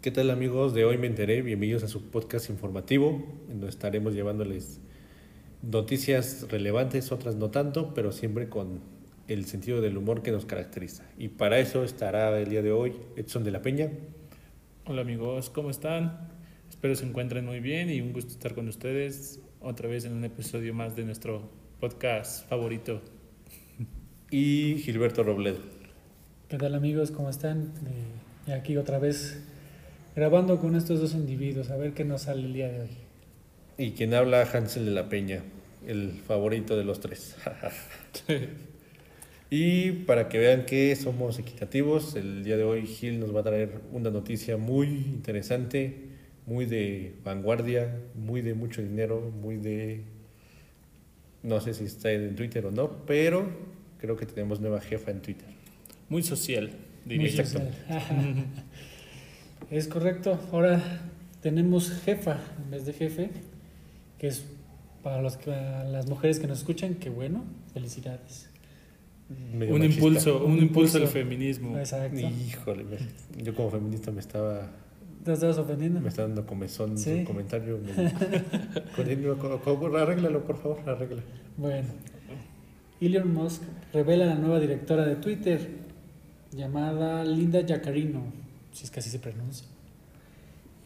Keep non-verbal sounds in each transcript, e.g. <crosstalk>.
¿Qué tal amigos de Hoy Me Enteré? Bienvenidos a su podcast informativo, en donde estaremos llevándoles noticias relevantes, otras no tanto, pero siempre con el sentido del humor que nos caracteriza. Y para eso estará el día de hoy Edson de la Peña. Hola amigos, ¿cómo están? Espero se encuentren muy bien y un gusto estar con ustedes otra vez en un episodio más de nuestro podcast favorito. Y Gilberto Robledo. ¿Qué tal amigos? ¿Cómo están? Eh, aquí otra vez grabando con estos dos individuos, a ver qué nos sale el día de hoy. Y quien habla, Hansel de la Peña, el favorito de los tres. y para que vean que somos equitativos, el día de hoy Gil nos va a traer una noticia muy interesante, muy de vanguardia, muy de mucho dinero, muy de... No sé si está en Twitter o no, pero creo que tenemos nueva jefa en Twitter. Muy social, diría. Muy social. <laughs> es correcto. Ahora tenemos jefa en vez de jefe, que es para los que, las mujeres que nos escuchan, que bueno, felicidades. un impulso, un impulso al feminismo. Exacto. Híjole, yo como feminista me estaba ¿Te estabas ofendiendo? Me está dando comezón ¿Sí? su comentario. arréglalo, por favor, arregla. Bueno. Elon Musk revela la nueva directora de Twitter, llamada Linda Yacarino, si es que así se pronuncia.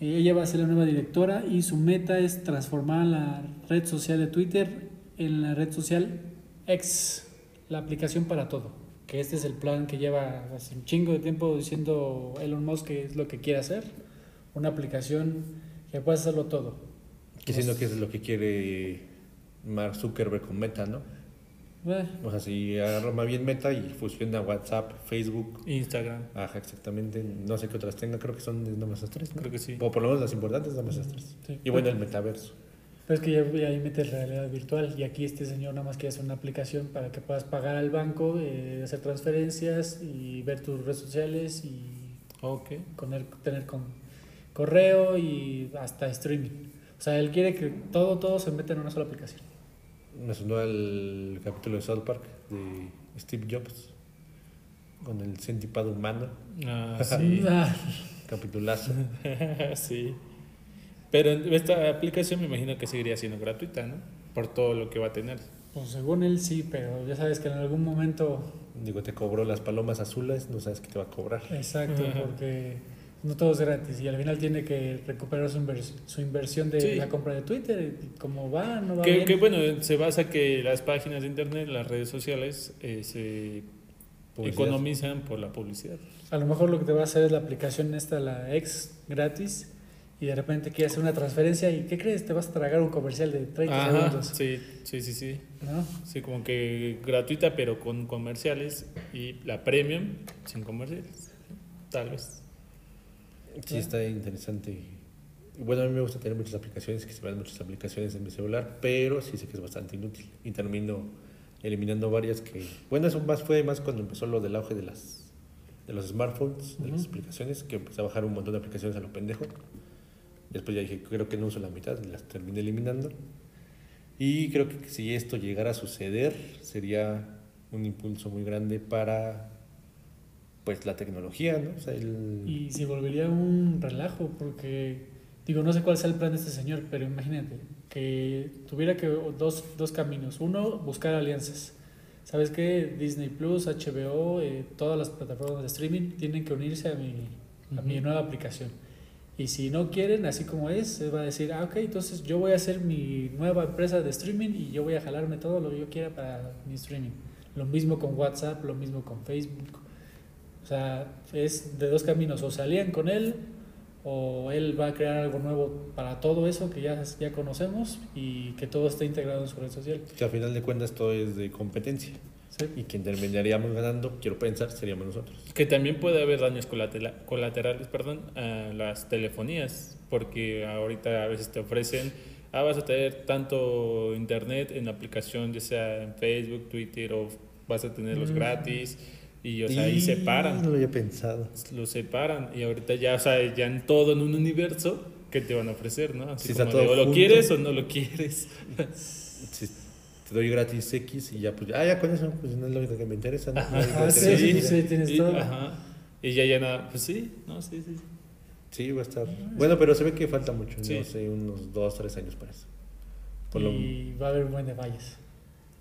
Ella va a ser la nueva directora y su meta es transformar la red social de Twitter en la red social X, la aplicación para todo. Que este es el plan que lleva hace un chingo de tiempo diciendo Elon Musk que es lo que quiere hacer una aplicación que pueda hacerlo todo. Que siendo que es lo que quiere Mark Zuckerberg con Meta, ¿no? Eh. O sea, si agarra bien Meta y fusiona WhatsApp, Facebook, Instagram. Ajá, exactamente. No sé qué otras tenga, creo que son nada más esas tres. ¿no? Creo que sí. O por lo menos las importantes, nada más esas tres. Y bueno, el metaverso. Pero es que ya, ahí metes realidad virtual y aquí este señor nada más quiere hacer una aplicación para que puedas pagar al banco, eh, hacer transferencias y ver tus redes sociales y okay. tener con, correo y hasta streaming. O sea, él quiere que todo, todo se meta en una sola aplicación. Me sonó el capítulo de South Park de Steve Jobs con el centipado humano. Ah, <laughs> sí. Capitulazo. <laughs> sí. Pero esta aplicación me imagino que seguiría siendo gratuita, ¿no? Por todo lo que va a tener. Pues según él sí, pero ya sabes que en algún momento... Digo, te cobró las palomas azules, no sabes qué te va a cobrar. Exacto, porque no todo es gratis y al final tiene que recuperar su, su inversión de la compra de Twitter, cómo va, no va que, que, bueno, se basa que las páginas de internet, las redes sociales eh, se economizan por la publicidad. A lo mejor lo que te va a hacer es la aplicación esta, la X gratis, y de repente quieres hacer una transferencia y ¿qué crees? Te vas a tragar un comercial de 30 segundos. Sí, sí, sí, sí. Sí, como que gratuita pero con comerciales y la premium sin comerciales, tal vez. Sí, está interesante. Bueno, a mí me gusta tener muchas aplicaciones, que se vean muchas aplicaciones en mi celular, pero sí sé que es bastante inútil. Y termino eliminando varias que... Bueno, eso más fue más cuando empezó lo del auge de las de los smartphones, de las aplicaciones, que empecé a bajar un montón de aplicaciones a lo pendejo. Después ya dije, creo que no uso la mitad, las terminé eliminando. Y creo que si esto llegara a suceder, sería un impulso muy grande para pues la tecnología, ¿no? O sea, el... Y se volvería un relajo, porque digo, no sé cuál sea el plan de este señor, pero imagínate que tuviera que dos, dos caminos. Uno, buscar alianzas. ¿Sabes qué? Disney Plus, HBO, eh, todas las plataformas de streaming tienen que unirse a mi, a mi nueva aplicación. Y si no quieren, así como es, se va a decir, ah, ok, entonces yo voy a hacer mi nueva empresa de streaming y yo voy a jalarme todo lo que yo quiera para mi streaming. Lo mismo con WhatsApp, lo mismo con Facebook, o sea, es de dos caminos, o salían con él o él va a crear algo nuevo para todo eso que ya, ya conocemos y que todo esté integrado en su red social. Que al final de cuentas todo es de competencia. Sí. Y quien terminaríamos ganando, quiero pensar, seríamos nosotros. Que también puede haber daños colaterales perdón, a las telefonías, porque ahorita a veces te ofrecen, ah, vas a tener tanto internet en aplicación, ya sea en Facebook, Twitter, o vas a tenerlos mm. gratis y, o sea, ahí separan. No lo había pensado. Lo separan. Y ahorita ya, o sea, ya en todo en un universo, ¿qué te van a ofrecer, no? Así como o lo quieres o no lo quieres. <laughs> te doy gratis X y ya, pues, ah, ya con eso, pues no es lo único que me interesa. ¿no? sí, sí, sí, tienes todo. Ajá. Y ya, ya nada, pues sí, no, sí, sí. Sí, va a estar. Bueno, pero se ve que falta mucho, Sí. no sé, unos dos, tres años para eso. Por lo- y va a haber un buen de fallas.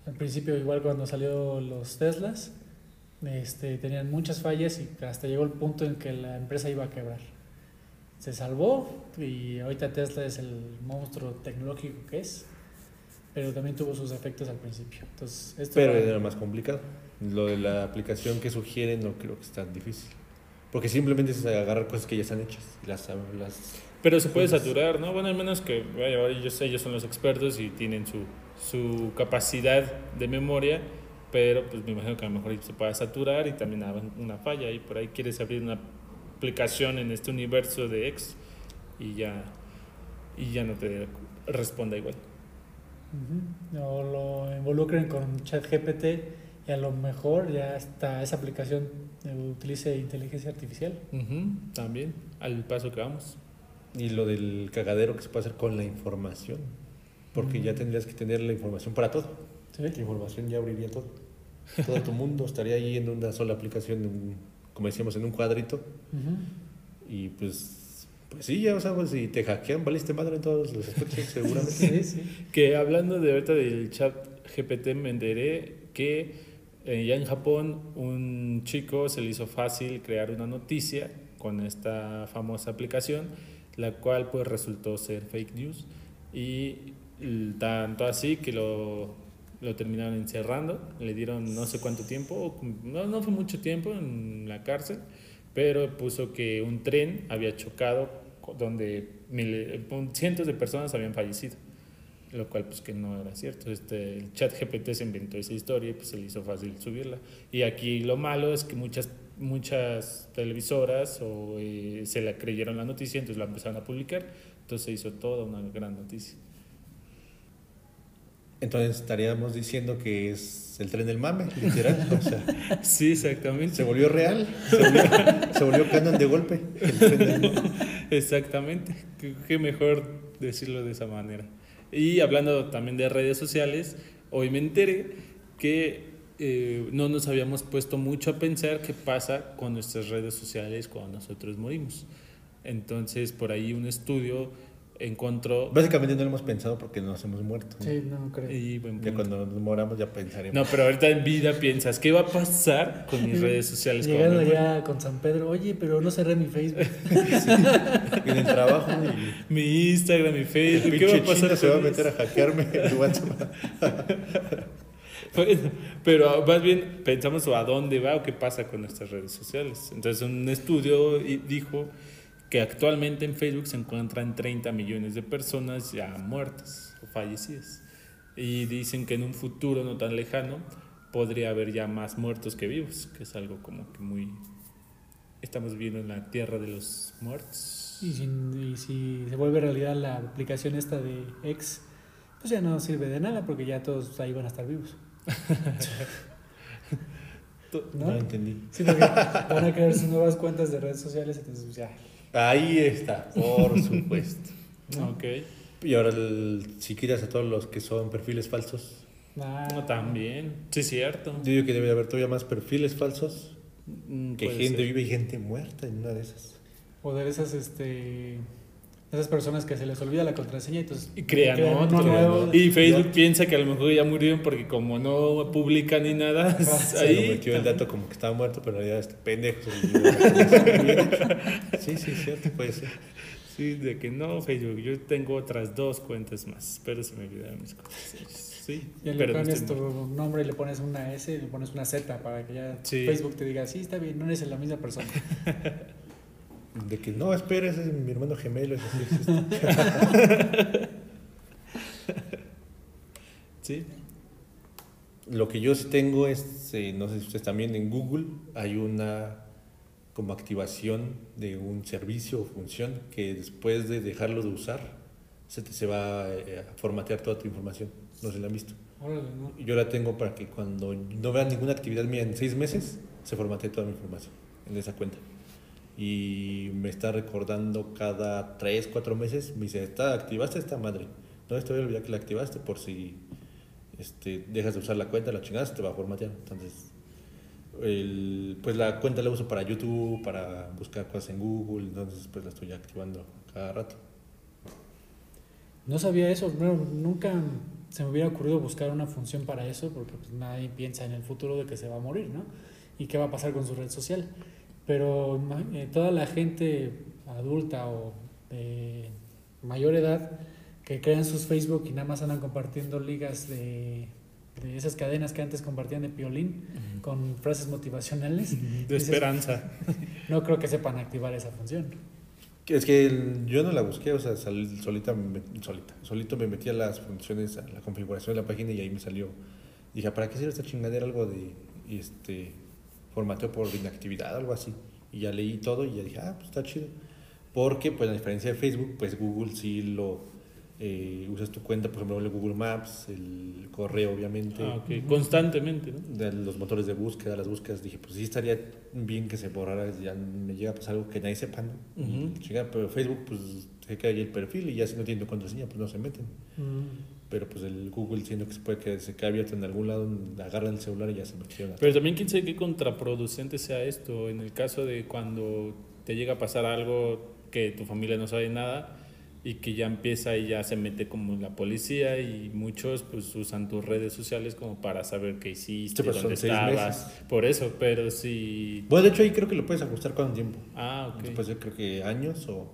Al principio, igual cuando salió los Teslas, este, tenían muchas fallas y hasta llegó el punto en que la empresa iba a quebrar. Se salvó y ahorita Tesla es el monstruo tecnológico que es, pero también tuvo sus efectos al principio. Entonces, esto Pero era más complicado. Lo de la aplicación que sugieren no creo que es tan difícil. Porque simplemente es agarrar cosas que ya están hechas y las, las Pero se puede Pues- saturar, ¿no? Bueno, al menos que vaya, ellos, ellos son los expertos y tienen su, su capacidad de memoria, pero pues me imagino que a lo mejor se puede saturar y también una falla y por ahí quieres abrir una aplicación en este universo de X y ya, y ya no te responda igual. Ujú. O lo involucren con ChatGPT y a lo mejor ya hasta esa aplicación utilice inteligencia artificial. Ujú, También, al paso que vamos. Y lo del cagadero que se puede hacer con la información. Porque ya Mm. tendrías que tener la información para todo. ¿Sí? La información ya abriría todo. Todo tu mundo estaría ahí en una sola aplicación, en- como decíamos, en un cuadrito. Ujú. Y pues, pues sí, ya, o sea, pues, si te hackean, valiste madre en todos los aspectos, seguramente. Sí, sí. Que hablando de ahorita del chat GPT, me enteré que eh, ya en Japón un chico se le hizo fácil crear una noticia con esta famosa aplicación, la cual pues resultó ser fake news y tanto así que lo, lo terminaron encerrando, le dieron no sé cuánto tiempo, no, no fue mucho tiempo en la cárcel, pero puso que un tren había chocado donde mil- cientos de personas habían fallecido lo cual pues que no era cierto. Este, el chat GPT se inventó esa historia y pues se le hizo fácil subirla. Y aquí lo malo es que muchas, muchas televisoras o, eh, se la creyeron la noticia, entonces la empezaron a publicar, entonces se hizo toda una gran noticia. Entonces estaríamos diciendo que es el tren del mame, literal. O sea, <laughs> Sí, exactamente. se volvió real, se volvió, se volvió canon de golpe. El tren del mame. <laughs> Exactamente, qué, mejor decirlo de esa manera. Y hablando también de redes sociales, hoy me enteré que eh, no nos habíamos puesto mucho a pensar qué pasa con nuestras redes sociales cuando nosotros morimos. Entonces, por ahí un estudio encontró... Básicamente no lo hemos pensado porque nos hemos muerto. ¿no? Sí, no creo. Y, Ya cuando nos moramos ya pensaremos. No, pero ahorita en vida piensas, ¿qué va a pasar con mis <laughs> redes sociales? cuando Llegando ya con San Pedro, oye, pero no cerré mi Facebook. <laughs> <laughs> En el trabajo y Mi Instagram, mi el Facebook, ¿qué va a pasar se va a meter a hackearme el WhatsApp. Bueno, pero más bien pensamos a dónde va o qué pasa con nuestras redes sociales. Entonces un estudio dijo que actualmente en Facebook se encuentran 30 millones de personas ya muertas o fallecidas. Y dicen que en un futuro no tan lejano podría haber ya más muertos que vivos, que es algo como que muy... Estamos viviendo en la tierra de los muertos. Y si, y si se vuelve realidad la aplicación esta de X, pues ya no sirve de nada porque ya todos ahí van a estar vivos. <laughs> No, ¿No? entendí. Sí, porque van a crear sus nuevas cuentas de redes sociales, entonces pues, ya. Ahí está, por <laughs> supuesto. Ok. Y ahora, el- si quitas a todos los que son perfiles falsos, Ah, No, también. Sí, es cierto. yo digo que debe haber todavía más perfiles falsos Mm, que gente ser. viva y gente muerta en una de esas. O de esas, este, esas personas que se les olvida la contraseña y entonces Y crean uno otro. nuevo. Y Facebook piensa que a lo mejor ya murieron porque como no publican ni nada, Ah, <laughs> Se ahí metió el dato como que estaba muerto, pero en realidad este pendejo. <laughs> Sí, sí, cierto, puede ser. Sí, de que no, Facebook, yo tengo otras dos cuentas más, pero se me olvidaron mis contraseñas. Sí, Y le pones tu muerto. nombre y le pones una S y le pones una Z para que ya Sí. Facebook te diga, sí, está bien, no eres la misma persona. <laughs> De que no, espera, ese es mi hermano gemelo. ese <laughs> sí Lo que yo sí tengo es, eh, no sé si ustedes también en Google, hay una como activación de un servicio o función que después de dejarlo de usar, se, te, se va eh, a formatear toda tu información. No si la han visto. Órale, ¿no? Y Yo la tengo para que cuando no vea ninguna actividad mía en seis meses, se formatee toda mi información en esa cuenta. Y me está recordando cada tres, cuatro meses, me dice, "Está- activaste esta madre. No, te voy que la activaste por si este, dejas de usar la cuenta, la chingada, se te va a formatear. Entonces, el, pues la cuenta la uso para YouTube, para buscar cosas en Google, entonces pues la estoy activando cada rato. No sabía eso, bueno, nunca se me hubiera ocurrido buscar una función para eso, porque pues, nadie piensa en el futuro de que se va a morir, ¿no? Y qué va a pasar con su red social. Pero eh, toda la gente adulta o de mayor edad que crean sus Facebook y nada más andan compartiendo ligas de, de esas cadenas que antes compartían de piolín con frases motivacionales. De Dices, esperanza. <laughs> No creo que sepan activar esa función. Es que el- yo no la busqué, o sea, sal- solita, me- solita, solito me metí a las funciones, a la configuración de la página y ahí me salió. Dije, ¿para qué sirve esta chingadera? Algo de este formateo por inactividad, algo así. Y ya leí todo y ya dije, ah, pues está chido. Porque, pues, a diferencia de Facebook, pues Google sí lo eh, usas tu cuenta, por ejemplo, el Google Maps, el correo, obviamente. Ah, ok. Constantemente, ¿no? de los motores de búsqueda, las búsquedas, dije, pues sí estaría bien que se borrara, ya me llega a pasar algo que nadie sepa, ¿no? Pero Facebook, pues se queda ahí el perfil y ya si no tiene tu contraseña, pues no se meten. Pero pues el Google, siendo que se puede que se quede abierto en algún lado, agarran el celular y ya se metieron. a- Pero también quién sabe qué contraproducente sea esto en el caso de cuando te llega a pasar algo que tu familia no sabe nada y que ya empieza y ya se mete como la policía y muchos pues usan tus redes sociales como para saber qué hiciste, Sí, pues, dónde estabas, por eso, pero si Bueno, de hecho ahí creo que lo puedes ajustar con tiempo. ah, ok. Puede ser creo que años o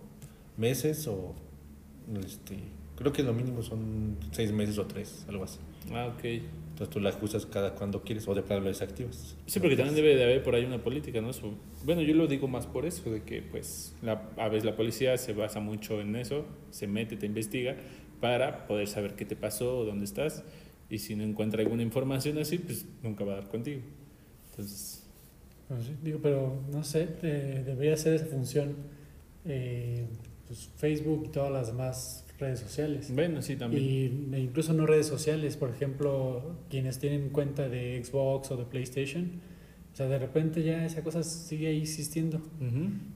meses o... Este, creo que lo mínimo son seis meses o tres, algo así. Ah, ok. Entonces tú la ajustas cada cuando quieres o de plano lo desactivas. Sí, porque también debe de haber por ahí una política, ¿no? Eso- bueno, yo lo digo más por eso, de que pues la, a veces la policía se basa mucho en eso, se mete, te investiga para poder saber qué te pasó o dónde estás y si no encuentra alguna información así, pues nunca va a dar contigo. Entonces, Pues sí, digo, pero no sé, eh, debería ser esa función eh, pues, Facebook y todas las demás redes sociales. bueno, sí, también. Y e incluso no redes sociales, por ejemplo, quienes tienen cuenta de Xbox o de PlayStation, o sea, de repente ya esa cosa sigue ahí existiendo.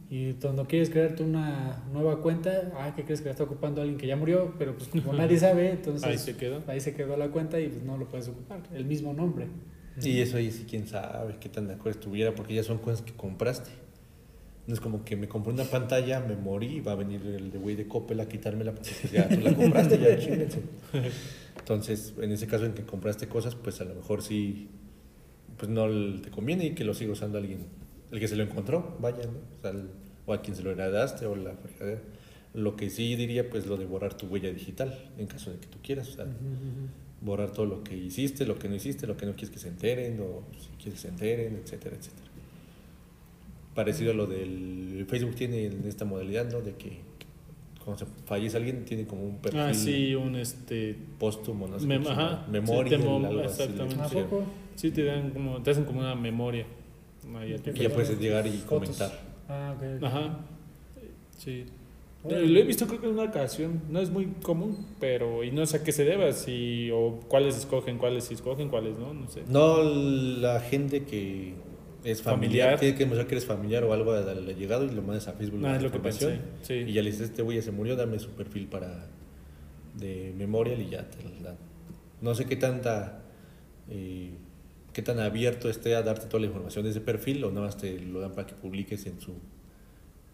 Y cuando quieres crearte una nueva cuenta, ah, ¿qué crees que la está ocupando alguien que ya murió? Pero pues como <laughs> nadie sabe, entonces Ahí se quedó. ahí se quedó la cuenta y pues no lo puedes ocupar, el mismo nombre. Y eso ahí sí, quién sabe qué tan de acuerdo estuviera, porque ya son cosas que compraste. No es como que me compré una pantalla, me morí y va a venir el de güey de Coppel a quitármela porque ya tú la compraste, ya. Entonces, en ese caso en que compraste cosas, pues a lo mejor sí, pues no te conviene y que lo siga usando alguien, el que se lo encontró, vaya, ¿no? O, sea, el- o a quien se lo heredaste o la fregadera. Lo que sí diría, pues lo de borrar tu huella digital, en caso de que tú quieras. O sea, borrar todo lo que hiciste, lo que no hiciste, lo que no quieres que se enteren, o si quieres que se enteren, etcétera, etcétera. Parecido a lo del Facebook tiene en esta modalidad, ¿no? De que cuando se fallece alguien tiene como un perfil Ah, sí, un este póstumo, no sé Mem- ajá, memoria, sí, algo así exactamente. ¿A pusieron. poco? sí te dan como te hacen como una memoria. Ahí a Y ya puedes llegar y Fotos. comentar. Ah, ok, ok. Ajá. Sí. Lo he visto creo que en una ocasión, no es muy común, pero y no sé a qué se deba, si o cuáles escogen, cuáles sí escogen, cuáles no, no sé. No, la gente que es familiar, Familiar. tiene que demostrar que eres familiar o algo al llegado y lo mandas a Facebook. Ah, la es lo que pensé. Sí. Y ya le dices, este güey ya se murió, dame su perfil para de memorial y ya te lo dan. No sé qué tanta eh, qué tan abierto esté a darte toda la información de ese perfil o nada más te lo dan para que publiques en su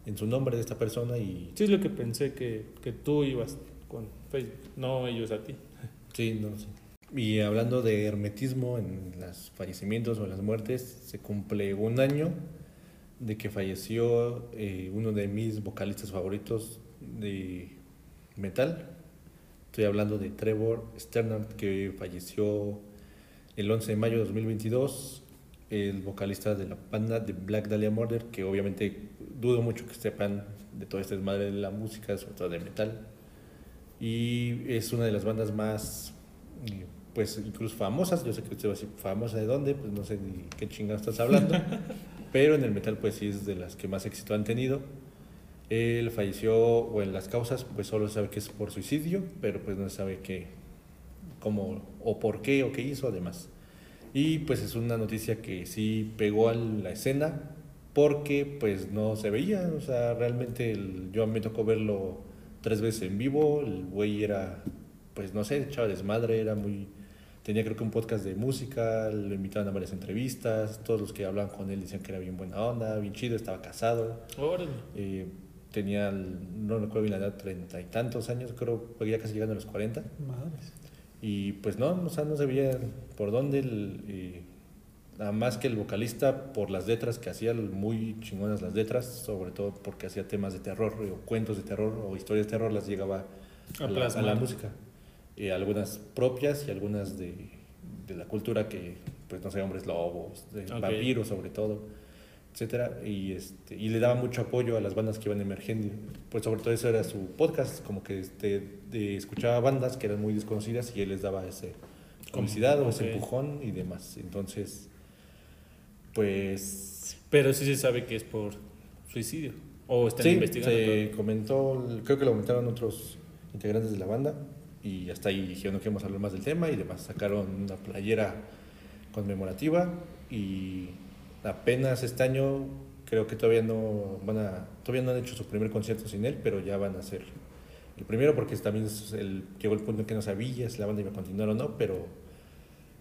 en su nombre de esta persona y Sí, es lo que pensé que, que tú ibas con Facebook, no ellos a ti. sí, no sé. Y hablando de hermetismo en los fallecimientos o en las muertes, se cumple un año de que falleció eh, uno de mis vocalistas favoritos de metal. Estoy hablando de Trevor Sternard, que falleció el 11 de mayo de 2022, el vocalista de la banda de Black Dahlia Murder, que obviamente dudo mucho que sepan de todo este desmadre de la música, sobre todo de metal. Y es una de las bandas más, eh, pues incluso famosas, yo sé que usted va a decir, famosa de dónde, pues no sé ni qué chingada estás hablando, <laughs> pero en el metal pues sí es de las que más éxito han tenido. Él falleció, o en las causas, pues solo se sabe que es por suicidio, pero pues no se sabe qué, cómo, o por qué, o qué hizo además. Y pues es una noticia que sí pegó a la escena, porque pues no se veía, o sea, realmente el- yo me tocó verlo tres veces en vivo, el güey era, pues no sé, echaba desmadre, era muy, tenía creo que un podcast de música, lo invitaban a varias entrevistas, todos los que hablaban con él decían que era bien buena onda, bien chido, estaba casado. Órale. Eh, tenía, no recuerdo bien la edad, treinta y tantos años, creo, pues ya casi llegando a los 40. Madres. Y pues no, o sea, no se veía por dónde, el, eh, nada más que el vocalista por las letras que hacía, muy chingonas las letras, sobre todo porque hacía temas de terror, o cuentos de terror, o historias de terror, las llegaba A a, la, a plasmar. la música. Eh, algunas propias y algunas de, de la cultura que, pues no sé, hombres lobos, de Ok. vampiros sobre todo, etcétera y este y le daba mucho apoyo a las bandas que iban emergiendo pues sobre todo eso era su podcast como que este de- escuchaba bandas que eran muy desconocidas y él les daba ese publicidad o ese empujón y demás entonces pues Pero sí se sabe que es por suicidio. O están sí investigando. se todo. comentó creo que lo comentaron otros integrantes de la banda y hasta ahí dijeron no queremos hablar más del tema y demás sacaron una playera conmemorativa y apenas este año creo que todavía no van a todavía no han hecho su primer concierto sin él pero ya van a hacer el primero porque también es el, llegó el punto en que no sabía si la banda iba a continuar o no pero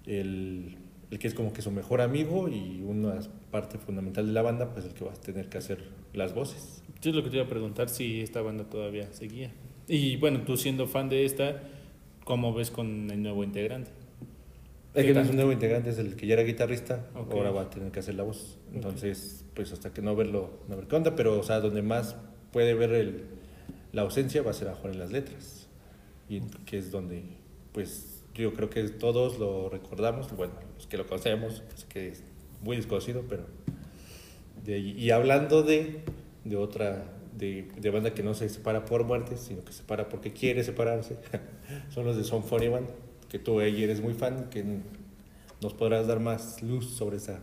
el, el que es como que su mejor amigo y una parte fundamental de la banda pues el que va a tener que hacer las voces Yo es lo que te iba a preguntar si esta banda todavía seguía. Y bueno, tú siendo fan de esta, ¿cómo ves con el nuevo integrante? ¿Qué que no es un nuevo integrante, es el que ya era guitarrista, Ok. ahora va a tener que hacer la voz. Entonces, pues hasta que no verlo, no ver qué onda, pero o sea, donde más puede ver el, la ausencia va a ser a jugar en las letras. Y que es donde, pues yo creo que todos lo recordamos, bueno, los que lo conocemos, pues, que es muy desconocido, pero de y hablando de, de otra, de, de banda que no se separa por muerte, sino que se separa porque quiere separarse, <laughs> son los de Son 41, que tú ahí eres muy fan, que nos podrás dar más luz sobre esa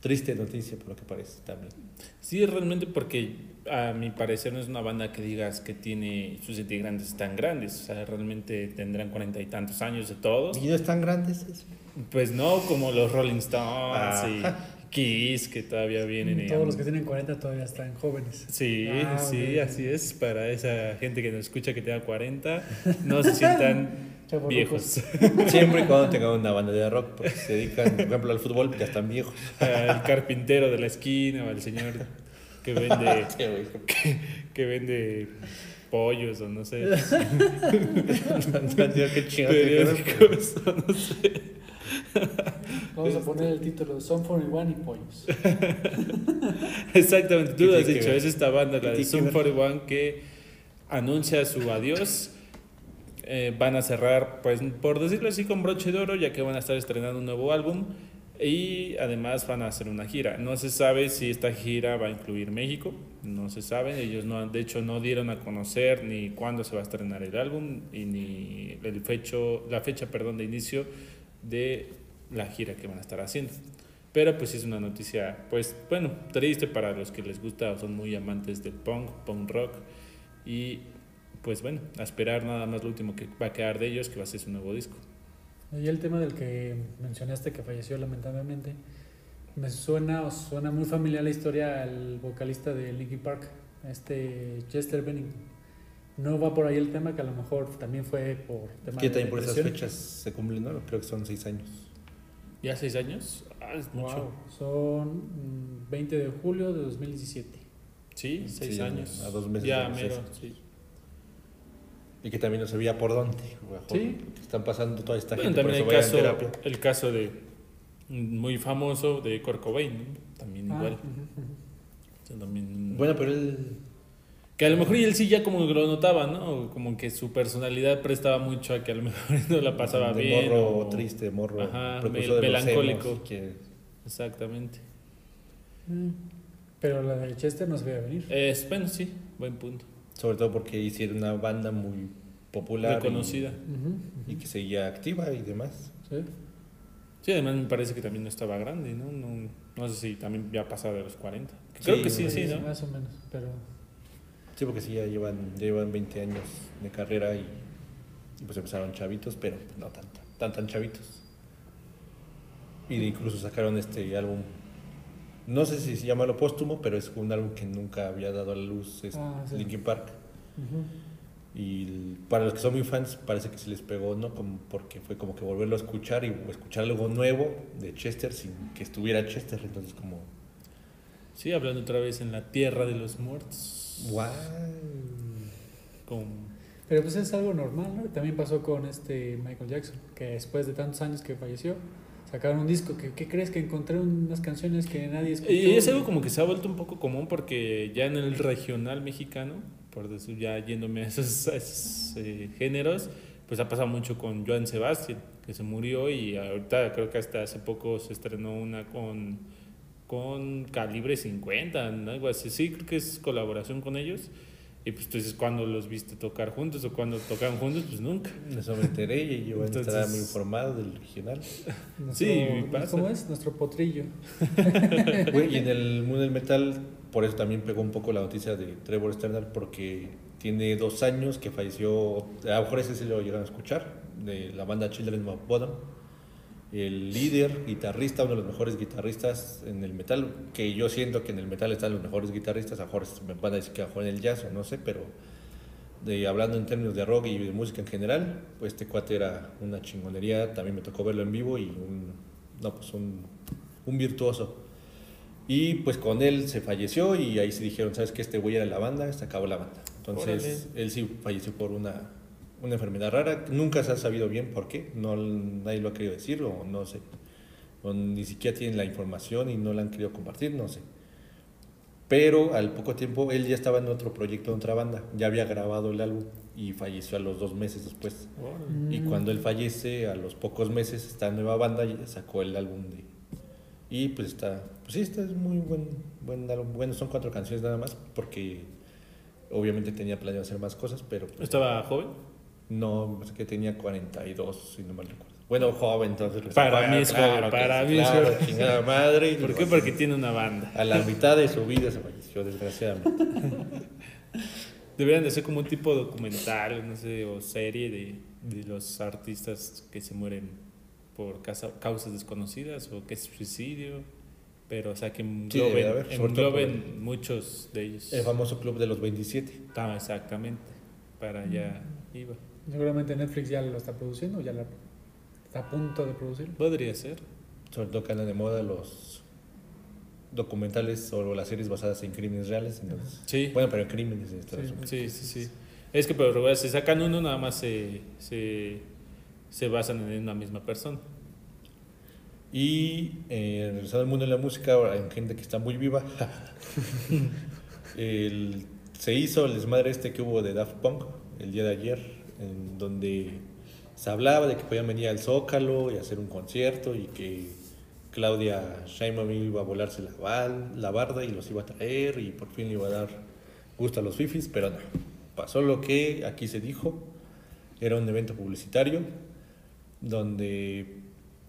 triste noticia, por lo que parece también. Sí, realmente porque a mi parecer no es una banda que digas que tiene sus integrantes tan grandes. O sea, realmente tendrán cuarenta y tantos años de todos. ¿Y no están grandes eso? Pues no como los Rolling Stones y Kiss que todavía vienen. Todos los que tienen 40 todavía están jóvenes. Sí, Ah, sí, así es. Para esa gente que nos escucha que tenga 40, no se sientan <laughs> viejos. <laughs> Siempre y cuando tengan una banda de rock, porque se dedican, por ejemplo, al fútbol, ya están viejos. Al carpintero de la esquina o al señor que vende, <laughs> güey. que vende pollos o no sé, periódicos o no sé. <laughs> Vamos a poner el título Son 41 y pollos. <laughs> Exactamente, tú ¿Qué lo has dicho, es esta banda, la ¿Qué de ver? 41, que anuncia su adiós. Eh, van a cerrar, pues por decirlo así, con broche de oro, ya que van a estar estrenando un nuevo álbum y además van a hacer una gira. No se sabe si esta gira va a incluir México, no se sabe, ellos no, han- de hecho no dieron a conocer ni cuándo se va a estrenar el álbum y ni el fecho, la fecha perdón, de inicio de la gira que van a estar haciendo. Pero pues es una noticia, pues bueno, triste para los que les gusta o son muy amantes del punk, punk rock. Y pues bueno, a esperar nada más lo último que va a quedar de ellos, que va a ser su nuevo disco. Y el tema del que mencionaste que falleció lamentablemente, me suena o suena muy familiar la historia al vocalista de Linkin Park, este Chester Bennington. No va por ahí el tema que a lo mejor también fue por tema Que de también por esas fechas se cumplen, ¿no? Creo que son seis años. ¿Ya seis años? Ah, es mucho. Wow, son mm, 20 de julio de 2017. Sí, seis Sí, años. a dos meses Ya, mero, sí. Y que también no sabía por dónde. Sí. Están pasando toda esta Bueno, gente, por también el eso a caso, terapia. el caso de mm, muy famoso de Kurt Cobain, ¿no? también Ah, igual. ujú, ujú. O sea, también- Bueno, pero él... Que a lo mejor y él sí ya como que lo notaba, ¿no? Como que su personalidad prestaba mucho a que a lo mejor <laughs> no la pasaba de bien. morro o- triste, morro Ajá, mel- melancólico. emos, que- Exactamente. Mm. Pero la de Chester no se veía venir. Es, bueno, sí, buen punto. sobre todo porque hicieron una banda muy popular. y- Reconocida. Ujú. Y, que seguía activa y demás. Sí. Sí, además me parece que también no estaba grande, ¿no? No, no sé si también ya pasado de los 40. Creo Sí, que sí, sí, Sí, ¿no? Más o menos, pero Sí, porque sí, ya llevan, ya llevan 20 años de carrera y, y pues empezaron chavitos, pero no tan, tan, tan chavitos. Y de incluso sacaron este álbum, no sé si se llama lo póstumo, pero es un álbum que nunca había dado a la luz, es Ah, sí. Linkin Park. Y para los que son muy fans, parece que se les pegó, ¿no? Como porque fue como que volverlo a escuchar y escuchar algo nuevo de Chester sin que estuviera Chester. Entonces, como, Sí, hablando otra vez en la tierra de los muertos. ¡Wow! Con... Pero pues es algo normal, ¿no? También pasó con este Michael Jackson, que después de tantos años que falleció, sacaron un disco que, ¿qué crees? Que encontré unas canciones que nadie escuchó. Y es algo como que se ha vuelto un poco común porque ya en el regional mexicano, por decir, ya yéndome a esos, a esos, eh, géneros, pues ha pasado mucho con Joan Sebastián, que se murió y ahorita creo que hasta hace poco se estrenó una con, con Calibre 50, ¿no? algo así. Sí, creo que es colaboración con ellos. Y pues tú dices, ¿cuándo los viste tocar juntos o cuando tocaron juntos? Pues nunca. Eso me enteré y yo Entonces- estaba muy informado del regional. Nuestro- Sí, pasa. ¿Cómo es? Nuestro potrillo. <laughs> Güey, y en el mundo del metal, por eso también pegó un poco la noticia de Trevor Sternal, porque tiene dos años que falleció, a lo mejor ese sí lo llegaron a escuchar, de la banda Children of Bodom. El líder, guitarrista, uno de los mejores guitarristas en el metal, que yo siento que en el metal están los mejores guitarristas, a mejor me van a decir que a en el jazz o no sé, pero de, hablando en términos de rock y de música en general, pues este cuate era una chingonería, también me tocó verlo en vivo y un, no, pues un, un virtuoso. Y pues con él se falleció y ahí se dijeron, ¿sabes qué? Este güey era la banda, se acabó la banda. Entonces él sí falleció por una, una enfermedad rara, nunca se ha sabido bien por qué, no, nadie lo ha querido decir o no sé, o ni siquiera tienen la información y no la han querido compartir, no sé. Pero al poco tiempo él ya estaba en otro proyecto de otra banda, ya había grabado el álbum y falleció a los dos meses después. Y Mm. cuando él fallece, a los pocos meses, esta nueva banda ya sacó el álbum de... Y pues está, pues sí, este es muy buen, buen álbum. Bueno, son cuatro canciones nada más, porque obviamente tenía planeado hacer más cosas, pero pues, ¿Estaba joven? No, me parece que tenía 42, si no mal recuerdo. Bueno, joven, entonces. Para mí es joven, para sí, mí es claro, joven. chingada madre. ¿Por qué? Porque tiene una banda. A la mitad de su vida se falleció, desgraciadamente. <laughs> Deberían de ser como un tipo documental, no sé, o serie de, de los artistas que se mueren por casa- causas desconocidas o que es suicidio, pero o sea que Sí, engloben, haber, todo por engloben muchos de ellos. El famoso club de los 27. Ah, exactamente, para allá iba. Seguramente Netflix ya lo está produciendo, ya la- está a punto de producir. Podría ser. Sobre todo que andan de moda los documentales o las series basadas en crímenes reales. Entonces, Sí. Bueno, pero en crímenes en Estados Sí. Unidos. Sí, sí, sí. Es que, pero si sacan uno, nada más se, se, se basan en una misma persona. Y eh, regresando al mundo de la música, ahora en gente que está muy viva, <laughs> el- se hizo el desmadre este que hubo de Daft Punk el día de ayer, en donde se hablaba de que podían venir al Zócalo y hacer un concierto y que Claudia Sheinbaum iba a volarse la, bal- la barda y los iba a traer y por fin le iba a dar gusto a los fifis, pero no. Pasó lo que aquí se dijo, era un evento publicitario donde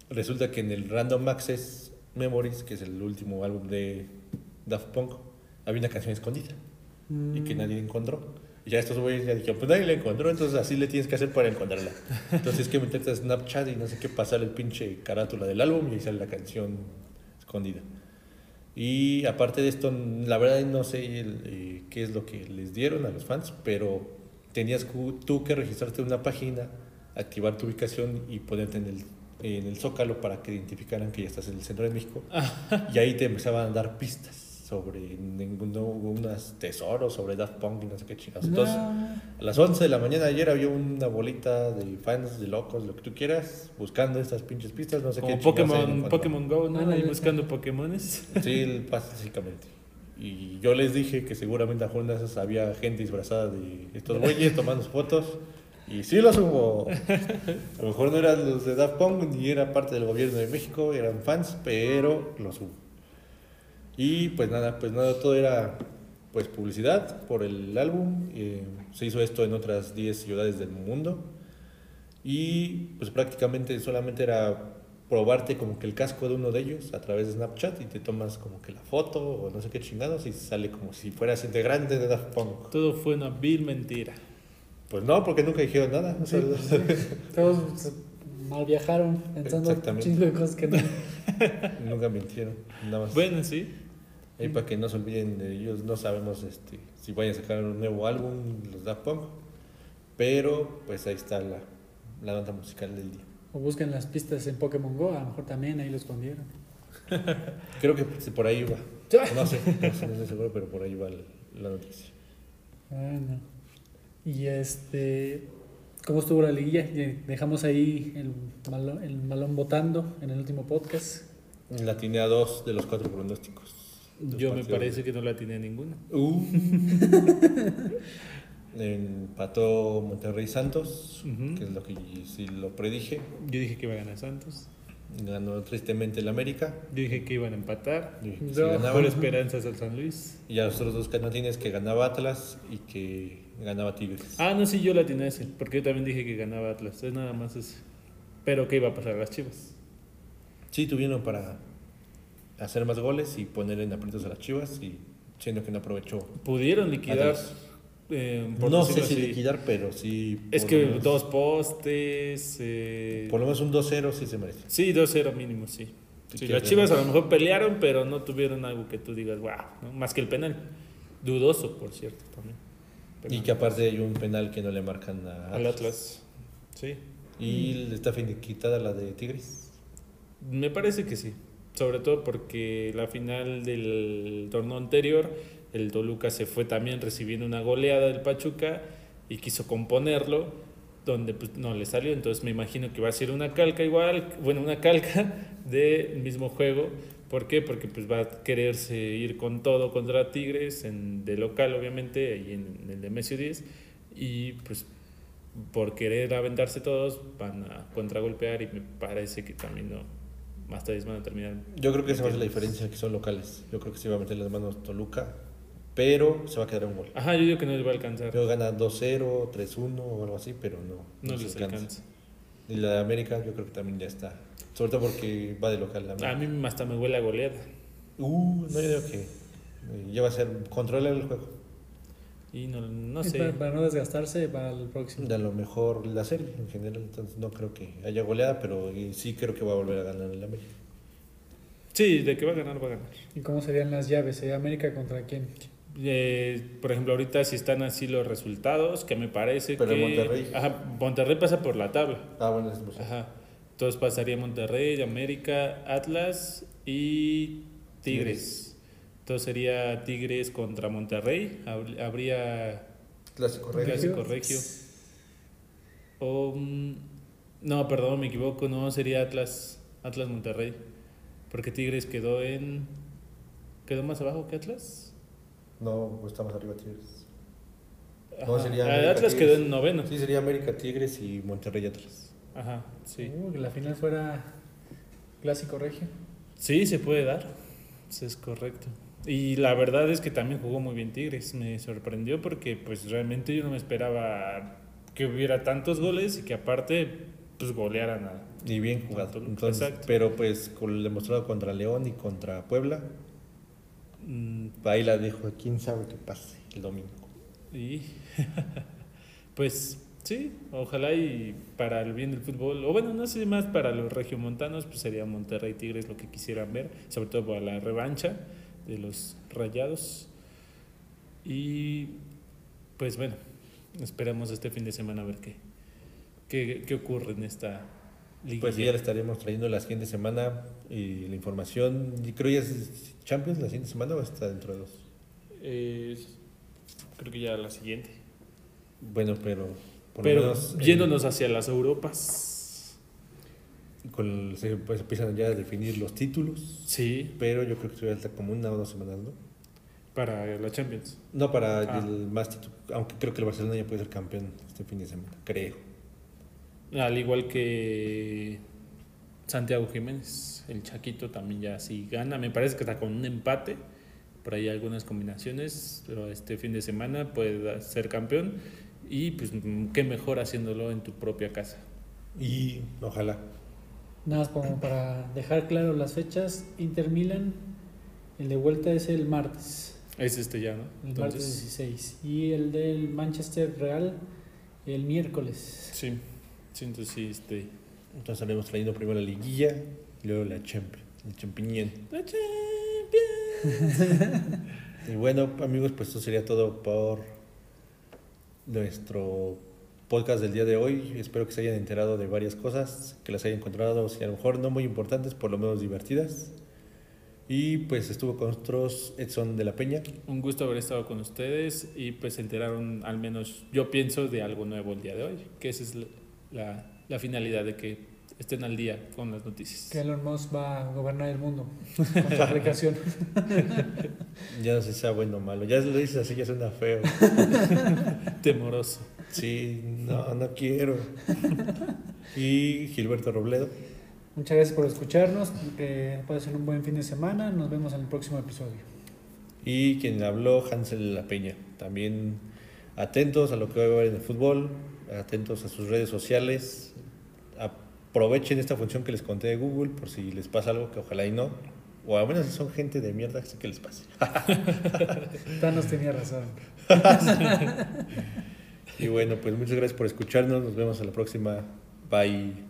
resulta que en el Random Access Memories, que es el último álbum de Daft Punk, había una canción escondida y que nadie encontró. Y ya estos güeyes ya dijeron, pues nadie la encontró, entonces así le tienes que hacer para encontrarla. Entonces es que meterte a Snapchat y no sé qué pasar el pinche carátula del álbum y ahí sale la canción escondida. Y aparte de esto, la verdad no sé el, eh, qué es lo que les dieron a los fans, pero tenías tú que registrarte en una página, activar tu ubicación y ponerte en el, en el zócalo para que identificaran que ya estás en el centro de México. <laughs> y ahí te empezaban a dar pistas sobre ninguno, unos tesoros, sobre Daft Punk y no sé qué chingados. Entonces, No. a las 11 de la mañana de ayer había una bolita de fans, de locos, lo que tú quieras, buscando estas pinches pistas, no sé Como qué Pokémon. Pokémon Go, ¿no? Ah, Ahí buscando Pokémones. <laughs> Sí, básicamente. Y yo les dije que seguramente a una de esas había gente disfrazada de estos güeyes tomando fotos. Y sí los hubo. A lo mejor no eran los de Daft Punk ni era parte del gobierno de México, eran fans, pero los hubo. Y pues nada, pues nada, todo era pues publicidad por el álbum. eh, se hizo esto en otras 10 ciudades del mundo. Y pues prácticamente solamente era probarte como que el casco de uno de ellos a través de Snapchat y te tomas como que la foto o no sé qué chingados y sale como si fueras integrante de Daft Punk. Todo fue una vil mentira. Pues no, porque nunca dijeron nada. o sea, <laughs> Todos mal viajaron pensando chingo de cosas que no. <laughs> nunca mintieron. Nada más. Bueno, sí. Ahí para que no se olviden de ellos, no sabemos este, si vayan a sacar un nuevo álbum, los Daft Punk. Pero pues ahí está la, la nota musical del día. O busquen las pistas en Pokémon Go, a lo mejor también ahí lo escondieron. <laughs> Creo que por ahí va. <laughs> No sé, no, sé, no estoy seguro, pero por ahí va la, la noticia. Bueno. Y este, ¿cómo estuvo la liguilla? Dejamos ahí el balón, el balón votando en el último podcast. La tiene a dos de los cuatro pronósticos. Yo me parece que no la tiene ninguna. Uh. <laughs> Empató Monterrey Santos, que es lo que sí lo predije. Yo dije que iba a ganar Santos. Ganó tristemente el América. Yo dije que iban a empatar. Dije que sí No. ganaba. Por esperanzas al San Luis. Y a los otros dos canatines que ganaba Atlas y que ganaba Tigres. Ah, no, sí, yo la tiene ese. Porque yo también dije que ganaba Atlas. Es nada más ese. Pero que iba a pasar a las chivas. Sí, tuvieron para hacer más goles y poner en aprietos a las Chivas y siendo que no aprovechó. Pudieron liquidar. Eh, por No sé si así. liquidar, pero sí. Es que menos- dos postes. eh, Por lo menos un 2-0 sí se merece. Sí, 2-0 mínimo, sí. Sí, Sí, que las chivas a lo mejor pelearon, pero no tuvieron algo que tú digas, wow, ¿no? más que el penal. Dudoso, por cierto, también. Y que aparte hay un penal que no le marcan a Al Atlas. Sí. Y le está finiquitada la de Tigres. Me parece que sí. Sobre todo porque la final del torneo anterior, el Toluca se fue también recibiendo una goleada del Pachuca y quiso componerlo, donde pues no le salió. Entonces me imagino que va a ser una calca igual, bueno, una calca <laughs> del mismo juego. ¿Por qué? Porque pues va a quererse ir con todo contra Tigres, en, de local obviamente, ahí en, el de Mesio 10. Y pues por querer aventarse todos van a contragolpear y me parece que también no, más tarde van a terminar. Yo creo que esa va a ser la diferencia, que son locales. Yo creo que se va a meter las manos Toluca, pero se va a quedar un gol. Ajá, yo digo que no les va a alcanzar. Que gana 2-0, 3-1 o algo así, pero no. No les alcanza. Y la de América yo creo que también ya está. Sobre todo porque va de local la A mí hasta me huele a goleada. Uh, no, yo creo que eh, ya va a ser controlar el juego. Y no, no Y sé. para, para no desgastarse para el próximo. De lo mejor la serie en general, entonces no creo que haya goleada, pero eh, sí creo que va a volver a ganar el América. Sí, de que va a ganar, va a ganar. ¿Y cómo serían las llaves? ¿Sería América contra quién? Eh, por ejemplo, ahorita si están así los resultados, que me parece Pero que... Monterrey. Ajá, Monterrey pasa por la tabla. Ah, bueno, es posible. Ajá. Entonces pasaría Monterrey, América, Atlas y Tigres. Entonces sería Tigres contra Monterrey. Habr- Habría Clásico Regio. Clásico Regio. O, mm, no, perdón, me equivoco. No, sería Atlas. Atlas Monterrey. Porque Tigres quedó en. ¿Quedó más abajo que Atlas? No, pues estamos arriba Tigres. No, sería Ah, América, Atlas Tigres. quedó en noveno. Sí, sería América Tigres y Monterrey Atlas. Ajá, sí. Uh, que la final fuera clásico regio. Sí, se puede dar. Eso es correcto. Y la verdad es que también jugó muy bien Tigres. Me sorprendió porque pues realmente yo no me esperaba que hubiera tantos goles y que aparte pues golearan a... Y bien jugado. Entonces, exacto. pero pues con demostrado contra León y contra Puebla, Mm, ahí la dejo. ¿Quién sabe qué pase el domingo? Y <laughs> pues sí, ojalá y para el bien del fútbol, o bueno, no sé más para los regiomontanos, pues sería Monterrey Tigres lo que quisieran ver, sobre todo para la revancha de los rayados. Y pues bueno, esperamos este fin de semana a ver qué, qué, qué ocurre en esta liga. Pues ya le estaremos trayendo la siguiente semana y la información. Y creo ya es Champions la siguiente semana o está dentro de dos. creo que ya la siguiente. Bueno, pero por Pero menos, eh, yéndonos hacia las Europas. Con, se pues, empiezan ya a definir los títulos. Sí, Pero yo creo que todavía está como una o dos semanas, ¿no? para la Champions. No para Ah. el más título, aunque creo que el Barcelona ya puede ser campeón este fin de semana, creo. Al igual que Santiago Jiménez, el Chaquito también ya sí gana. Me parece que está con un empate. Por ahí algunas combinaciones, pero este fin de semana puede ser campeón. Y pues qué mejor haciéndolo en tu propia casa. Y ojalá. Nada más como para dejar claro las fechas. Inter Milan, el de vuelta es el martes. Es este ya, ¿no? El martes 16. Y el del Manchester Real el miércoles. Sí, sí, entonces sí, este. Entonces estaremos trayendo primero la liguilla y luego la Champions, el champiñón. La Champions. <laughs> Y bueno, amigos, pues esto sería todo por nuestro podcast del día de hoy. Espero que se hayan enterado de varias cosas, que las hayan encontrado, si a lo mejor no muy importantes, por lo menos divertidas. Y pues estuvo con nosotros Edson de la Peña. Un gusto haber estado con ustedes y pues se enteraron al menos, yo pienso, de algo nuevo el día de hoy, que esa es la, la finalidad de que estén al día con las noticias. Que Elon Musk va a gobernar el mundo con su aplicación. <laughs> ya no sé si sea bueno o malo. Ya lo dices así, ya suena feo. <laughs> Temoroso. Sí, no, no quiero. y Gilberto Robledo. Muchas gracias por escucharnos. Que puede ser un buen fin de semana. Nos vemos en el próximo episodio. Y quien habló, Hansel La Peña. También atentos a lo que va a haber en el fútbol, atentos a sus redes sociales. Aprovechen esta función que les conté de Google por si les pasa algo que ojalá y no. O al menos si son gente de mierda, sí que les pase. <laughs> Thanos tenía razón. <laughs> y bueno, pues muchas gracias por escucharnos. Nos vemos en la próxima. Bye.